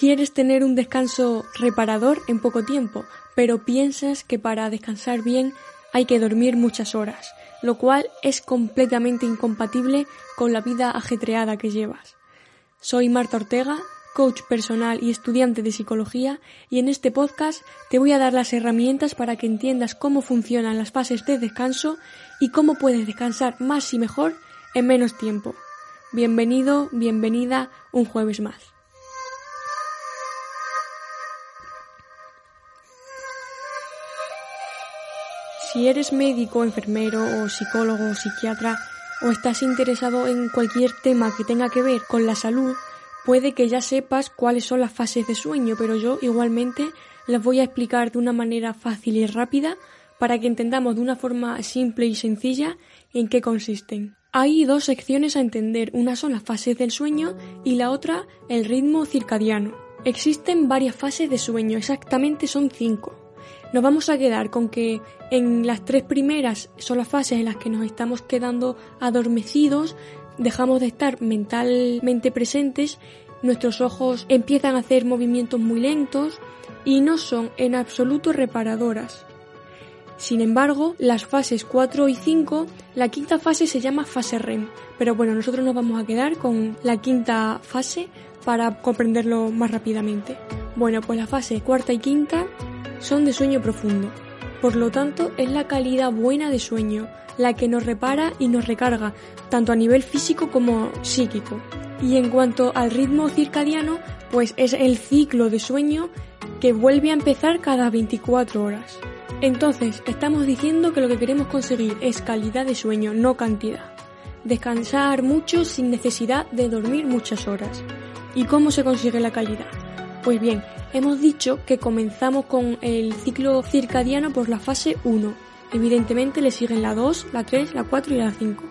Quieres tener un descanso reparador en poco tiempo, pero piensas que para descansar bien hay que dormir muchas horas, lo cual es completamente incompatible con la vida ajetreada que llevas. Soy Marta Ortega, coach personal y estudiante de psicología, y en este podcast te voy a dar las herramientas para que entiendas cómo funcionan las fases de descanso y cómo puedes descansar más y mejor en menos tiempo. Bienvenido, bienvenida un jueves más. Si eres médico, enfermero o psicólogo psiquiatra o estás interesado en cualquier tema que tenga que ver con la salud, puede que ya sepas cuáles son las fases de sueño, pero yo igualmente las voy a explicar de una manera fácil y rápida para que entendamos de una forma simple y sencilla en qué consisten. Hay dos secciones a entender, una son las fases del sueño y la otra el ritmo circadiano. Existen varias fases de sueño, exactamente son cinco nos vamos a quedar con que en las tres primeras son las fases en las que nos estamos quedando adormecidos, dejamos de estar mentalmente presentes, nuestros ojos empiezan a hacer movimientos muy lentos y no son en absoluto reparadoras. Sin embargo, las fases 4 y 5, la quinta fase se llama fase REM, pero bueno, nosotros nos vamos a quedar con la quinta fase para comprenderlo más rápidamente. Bueno, pues la fase cuarta y quinta son de sueño profundo. Por lo tanto, es la calidad buena de sueño la que nos repara y nos recarga, tanto a nivel físico como psíquico. Y en cuanto al ritmo circadiano, pues es el ciclo de sueño que vuelve a empezar cada 24 horas. Entonces, estamos diciendo que lo que queremos conseguir es calidad de sueño, no cantidad. Descansar mucho sin necesidad de dormir muchas horas. ¿Y cómo se consigue la calidad? Pues bien, hemos dicho que comenzamos con el ciclo circadiano por la fase 1. Evidentemente le siguen la 2, la 3, la 4 y la 5.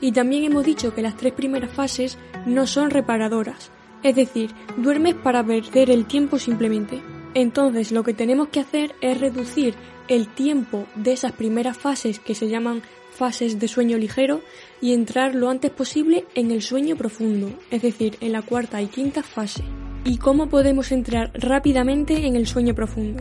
Y también hemos dicho que las tres primeras fases no son reparadoras, es decir, duermes para perder el tiempo simplemente. Entonces lo que tenemos que hacer es reducir el tiempo de esas primeras fases que se llaman fases de sueño ligero y entrar lo antes posible en el sueño profundo, es decir, en la cuarta y quinta fase. ¿Y cómo podemos entrar rápidamente en el sueño profundo?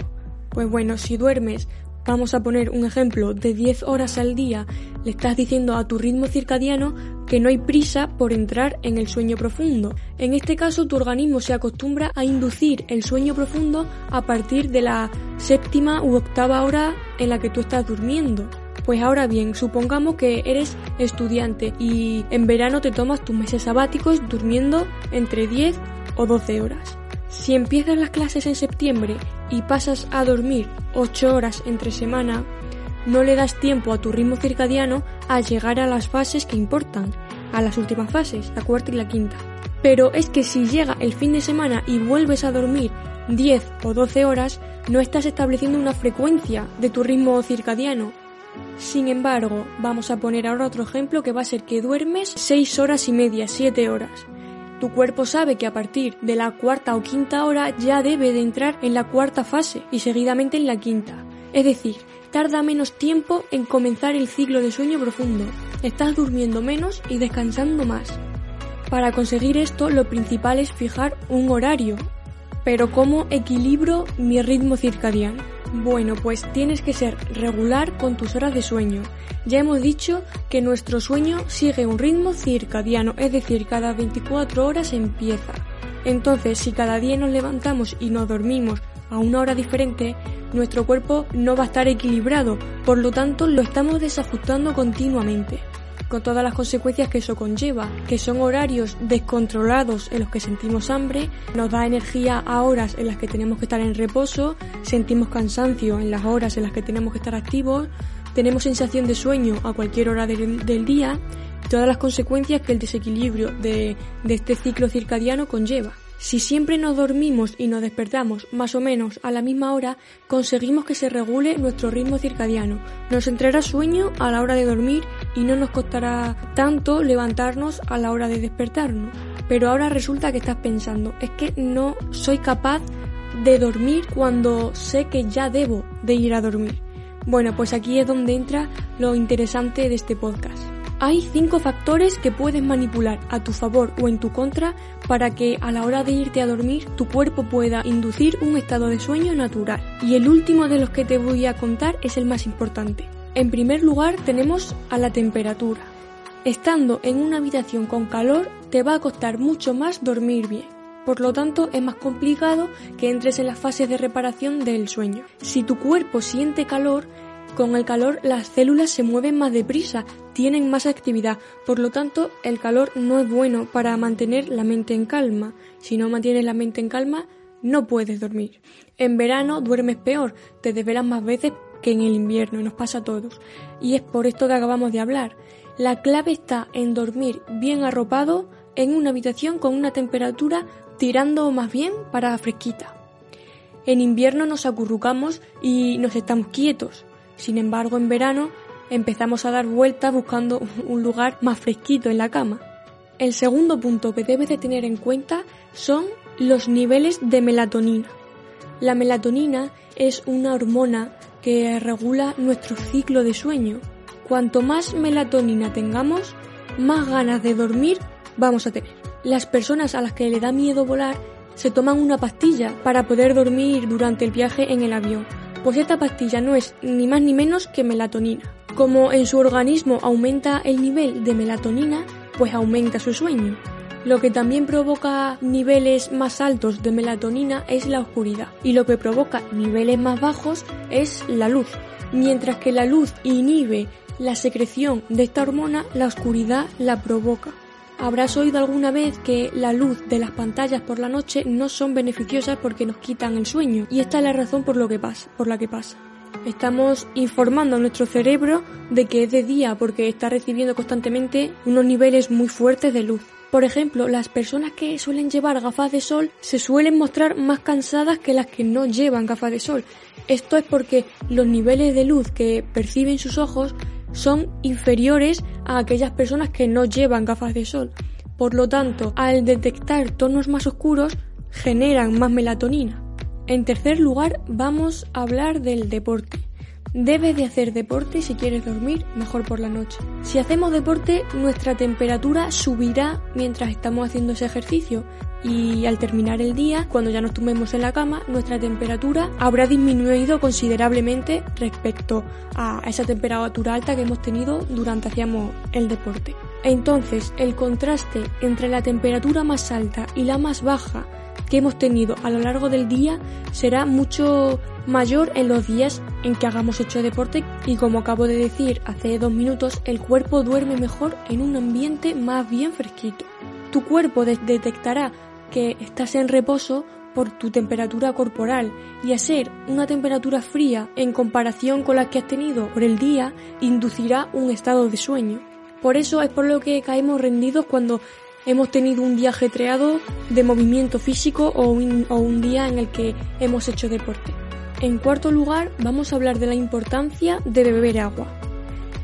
Pues bueno, si duermes, vamos a poner un ejemplo, de 10 horas al día, le estás diciendo a tu ritmo circadiano que no hay prisa por entrar en el sueño profundo. En este caso, tu organismo se acostumbra a inducir el sueño profundo a partir de la séptima u octava hora en la que tú estás durmiendo. Pues ahora bien, supongamos que eres estudiante y en verano te tomas tus meses sabáticos durmiendo entre 10 o 12 horas. Si empiezas las clases en septiembre y pasas a dormir 8 horas entre semana, no le das tiempo a tu ritmo circadiano a llegar a las fases que importan, a las últimas fases, la cuarta y la quinta. Pero es que si llega el fin de semana y vuelves a dormir 10 o 12 horas, no estás estableciendo una frecuencia de tu ritmo circadiano. Sin embargo, vamos a poner ahora otro ejemplo que va a ser que duermes 6 horas y media, 7 horas. Tu cuerpo sabe que a partir de la cuarta o quinta hora ya debe de entrar en la cuarta fase y seguidamente en la quinta. Es decir, tarda menos tiempo en comenzar el ciclo de sueño profundo. Estás durmiendo menos y descansando más. Para conseguir esto, lo principal es fijar un horario. Pero ¿cómo equilibro mi ritmo circadiano? Bueno, pues tienes que ser regular con tus horas de sueño. Ya hemos dicho que nuestro sueño sigue un ritmo circadiano, es decir, cada 24 horas empieza. Entonces, si cada día nos levantamos y nos dormimos a una hora diferente, nuestro cuerpo no va a estar equilibrado, por lo tanto lo estamos desajustando continuamente con todas las consecuencias que eso conlleva, que son horarios descontrolados en los que sentimos hambre, nos da energía a horas en las que tenemos que estar en reposo, sentimos cansancio en las horas en las que tenemos que estar activos, tenemos sensación de sueño a cualquier hora del, día, todas las consecuencias que el desequilibrio de este ciclo circadiano conlleva. Si siempre nos dormimos y nos despertamos más o menos a la misma hora, conseguimos que se regule nuestro ritmo circadiano. Nos entrará sueño a la hora de dormir y no nos costará tanto levantarnos a la hora de despertarnos. Pero ahora resulta que estás pensando, es que no soy capaz de dormir cuando sé que ya debo de ir a dormir. Bueno, pues aquí es donde entra lo interesante de este podcast. Hay cinco factores que puedes manipular a tu favor o en tu contra para que a la hora de irte a dormir tu cuerpo pueda inducir un estado de sueño natural. Y el último de los que te voy a contar es el más importante. En primer lugar tenemos a la temperatura. Estando en una habitación con calor te va a costar mucho más dormir bien. Por lo tanto, es más complicado que entres en las fases de reparación del sueño. Si tu cuerpo siente calor, con el calor las células se mueven más deprisa, tienen más actividad, por lo tanto el calor no es bueno para mantener la mente en calma. Si no mantienes la mente en calma, no puedes dormir. En verano duermes peor, te desvelas más veces que en el invierno y nos pasa a todos. Y es por esto que acabamos de hablar. La clave está en dormir bien arropado en una habitación con una temperatura tirando más bien para fresquita. En invierno nos acurrucamos y nos estamos quietos. Sin embargo, en verano empezamos a dar vueltas buscando un lugar más fresquito en la cama. El segundo punto que debes de tener en cuenta son los niveles de melatonina. La melatonina es una hormona que regula nuestro ciclo de sueño. Cuanto más melatonina tengamos, más ganas de dormir vamos a tener. Las personas a las que le da miedo volar se toman una pastilla para poder dormir durante el viaje en el avión pues esta pastilla no es ni más ni menos que melatonina. Como en su organismo aumenta el nivel de melatonina, pues aumenta su sueño. Lo que también provoca niveles más altos de melatonina es la oscuridad y lo que provoca niveles más bajos es la luz. Mientras que la luz inhibe la secreción de esta hormona, la oscuridad la provoca. Habrás oído alguna vez que la luz de las pantallas por la noche no son beneficiosas porque nos quitan el sueño y esta es la razón por lo que pasa, por la que pasa. Estamos informando a nuestro cerebro de que es de día porque está recibiendo constantemente unos niveles muy fuertes de luz. Por ejemplo, las personas que suelen llevar gafas de sol se suelen mostrar más cansadas que las que no llevan gafas de sol. Esto es porque los niveles de luz que perciben sus ojos son inferiores a aquellas personas que no llevan gafas de sol. Por lo tanto, al detectar tonos más oscuros, generan más melatonina. En tercer lugar, vamos a hablar del deporte. Debes de hacer deporte si quieres dormir mejor por la noche. Si hacemos deporte, nuestra temperatura subirá mientras estamos haciendo ese ejercicio y al terminar el día, cuando ya nos tumbemos en la cama, nuestra temperatura habrá disminuido considerablemente respecto a esa temperatura alta que hemos tenido durante hacíamos el deporte. Entonces, el contraste entre la temperatura más alta y la más baja que hemos tenido a lo largo del día será mucho mayor en los días en que hagamos hecho deporte y como acabo de decir hace dos minutos, el cuerpo duerme mejor en un ambiente más bien fresquito. Tu cuerpo detectará que estás en reposo por tu temperatura corporal y a ser una temperatura fría en comparación con la que has tenido por el día inducirá un estado de sueño. Por eso es por lo que caemos rendidos cuando hemos tenido un día ajetreado de movimiento físico o un, día en el que hemos hecho deporte. En cuarto lugar, vamos a hablar de la importancia de beber agua.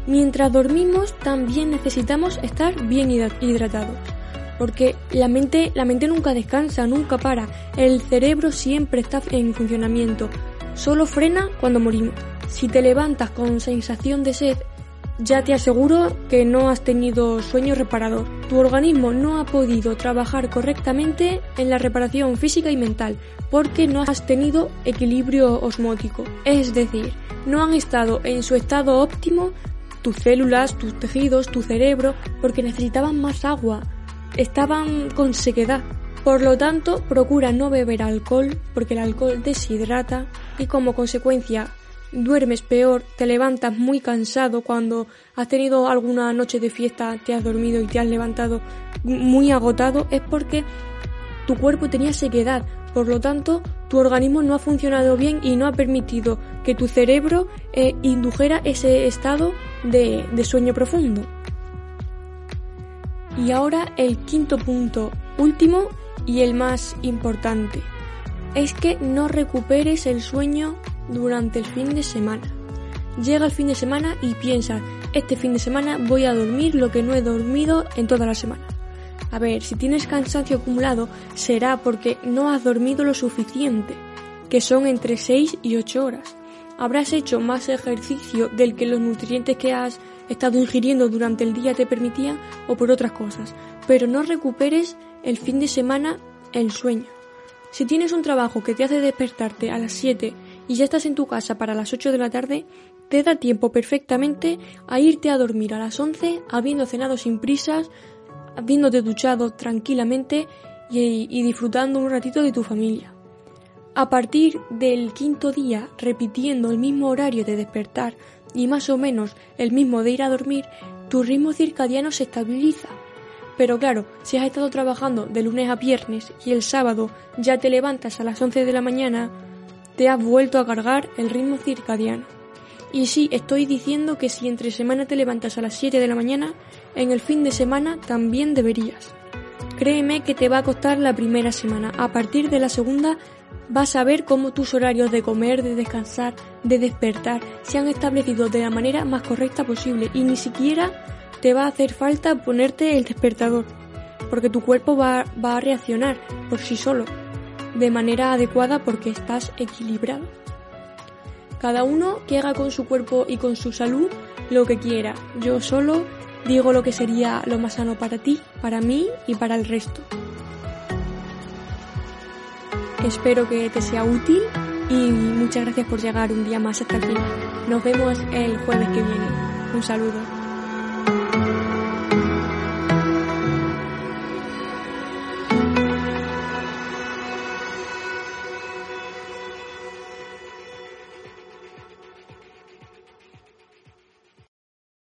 Mientras dormimos, también necesitamos estar bien hidratados, porque la mente, la mente nunca descansa, nunca para. El cerebro siempre está en funcionamiento, solo frena cuando morimos. Si te levantas con sensación de sed, ya te aseguro que no has tenido sueño reparador. Tu organismo no ha podido trabajar correctamente en la reparación física y mental porque no has tenido equilibrio osmótico. Es decir, no han estado en su estado óptimo tus células, tus tejidos, tu cerebro, porque necesitaban más agua. Estaban con sequedad. Por lo tanto, procura no beber alcohol porque el alcohol deshidrata y como consecuencia duermes peor, te levantas muy cansado cuando has tenido alguna noche de fiesta, te has dormido y te has levantado muy agotado, es porque tu cuerpo tenía sequedad, por lo tanto tu organismo no ha funcionado bien y no ha permitido que tu cerebro eh, indujera ese estado de, de sueño profundo. Y ahora el quinto punto, último y el más importante, es que no recuperes el sueño durante el fin de semana. Llega el fin de semana y piensas, este fin de semana voy a dormir lo que no he dormido en toda la semana. A ver, si tienes cansancio acumulado será porque no has dormido lo suficiente, que son entre 6 y 8 horas. Habrás hecho más ejercicio del que los nutrientes que has estado ingiriendo durante el día te permitían o por otras cosas, pero no recuperes el fin de semana el sueño. Si tienes un trabajo que te hace despertarte a las 7 y ya estás en tu casa para las 8 de la tarde, te da tiempo perfectamente a irte a dormir a las 11 habiendo cenado sin prisas, habiéndote duchado tranquilamente y, y disfrutando un ratito de tu familia. A partir del quinto día, repitiendo el mismo horario de despertar y más o menos el mismo de ir a dormir, tu ritmo circadiano se estabiliza. Pero claro, si has estado trabajando de lunes a viernes y el sábado ya te levantas a las 11 de la mañana, te has vuelto a cargar el ritmo circadiano. Y sí, estoy diciendo que si entre semana te levantas a las 7 de la mañana, en el fin de semana también deberías. Créeme que te va a costar la primera semana. A partir de la segunda vas a ver cómo tus horarios de comer, de descansar, de despertar se han establecido de la manera más correcta posible y ni siquiera te va a hacer falta ponerte el despertador, porque tu cuerpo va, va a reaccionar por sí solo, de manera adecuada porque estás equilibrado. Cada uno que haga con su cuerpo y con su salud lo que quiera. Yo solo digo lo que sería lo más sano para ti, para mí y para el resto. Espero que te sea útil y muchas gracias por llegar un día más hasta aquí. Nos vemos el jueves que viene. Un saludo.